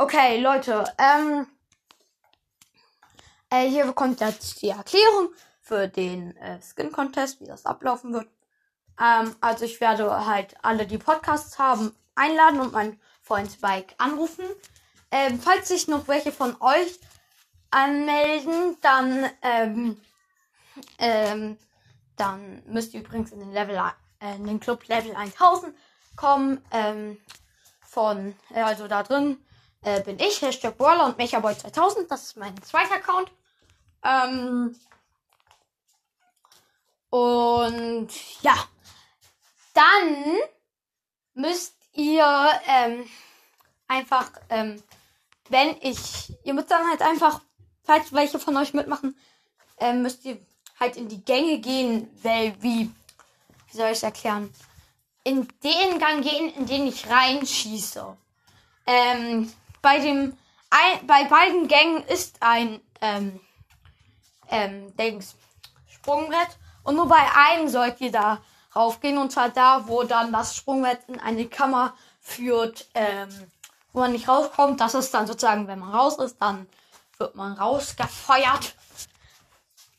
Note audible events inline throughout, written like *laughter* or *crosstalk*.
Okay, Leute, ähm, äh, hier bekommt jetzt die Erklärung für den äh, Skin Contest, wie das ablaufen wird. Ähm, also ich werde halt alle, die Podcasts haben, einladen und meinen Freund Spike anrufen. Ähm, falls sich noch welche von euch anmelden, dann, ähm, ähm, dann müsst ihr übrigens in den Level, äh, in den Club Level 1000 kommen. Ähm, von, äh, also da drin äh, bin ich, Hashtag Brawler und Mechaboy2000. Das ist mein zweiter Account. Ähm, und ja, dann müsst ihr ähm, einfach, ähm, wenn ich, ihr müsst dann halt einfach, falls welche von euch mitmachen, ähm, müsst ihr halt in die Gänge gehen, weil wie, wie soll ich es erklären? In den Gang gehen, in den ich reinschieße. Ähm, bei dem, ein, bei beiden Gängen ist ein, ähm, ähm, Dings, Sprungbrett. Und nur bei einem sollt ihr da raufgehen. Und zwar da, wo dann das Sprungbrett in eine Kammer führt, ähm, wo man nicht rauskommt. Das ist dann sozusagen, wenn man raus ist, dann wird man rausgefeuert.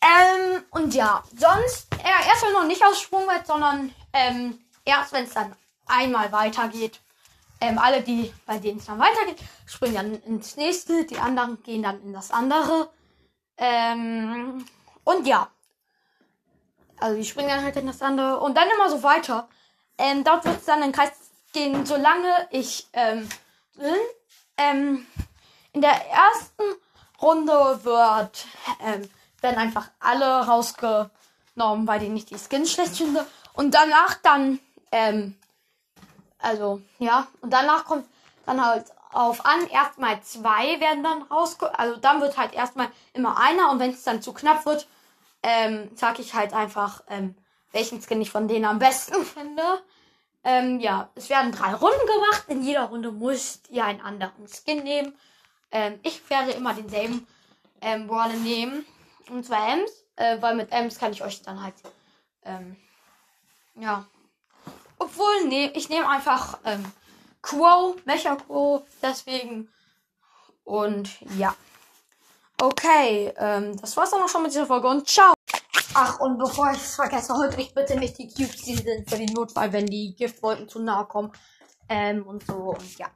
Ähm, und ja, sonst äh, erstmal noch nicht aus Sprungbrett, sondern ähm, erst wenn es dann einmal weitergeht. Ähm, alle, die bei denen es dann weitergeht, springen dann ins nächste, die anderen gehen dann in das andere. Ähm, und ja. Also die springen dann halt in das andere und dann immer so weiter. Ähm, dort wird es dann in Kreis gehen, solange ich ähm, ähm, in der ersten Runde wird ähm, werden einfach alle rausgenommen, weil die nicht die Skins schlecht finde. Und danach dann, ähm, also, ja, und danach kommt dann halt auf an, erstmal zwei werden dann rausge... Also dann wird halt erstmal immer einer und wenn es dann zu knapp wird, ähm, sag ich halt einfach, ähm, welchen Skin ich von denen am besten *laughs* finde. Ähm, ja, es werden drei Runden gemacht. In jeder Runde müsst ihr einen anderen Skin nehmen. Ähm, ich werde immer denselben ähm, Brawler nehmen. Und zwar Ems, äh, weil mit Ems kann ich euch dann halt, ähm, ja. Obwohl, nee, ich nehme einfach, ähm, Quo, Mecha Quo, deswegen. Und ja. Okay, ähm, das war's dann auch schon mit dieser Folge und ciao. Ach, und bevor ich es vergesse, holt euch bitte nicht die Cubes, die sind für den Notfall, wenn die Giftwolken zu nahe kommen. Ähm, und so, und ja.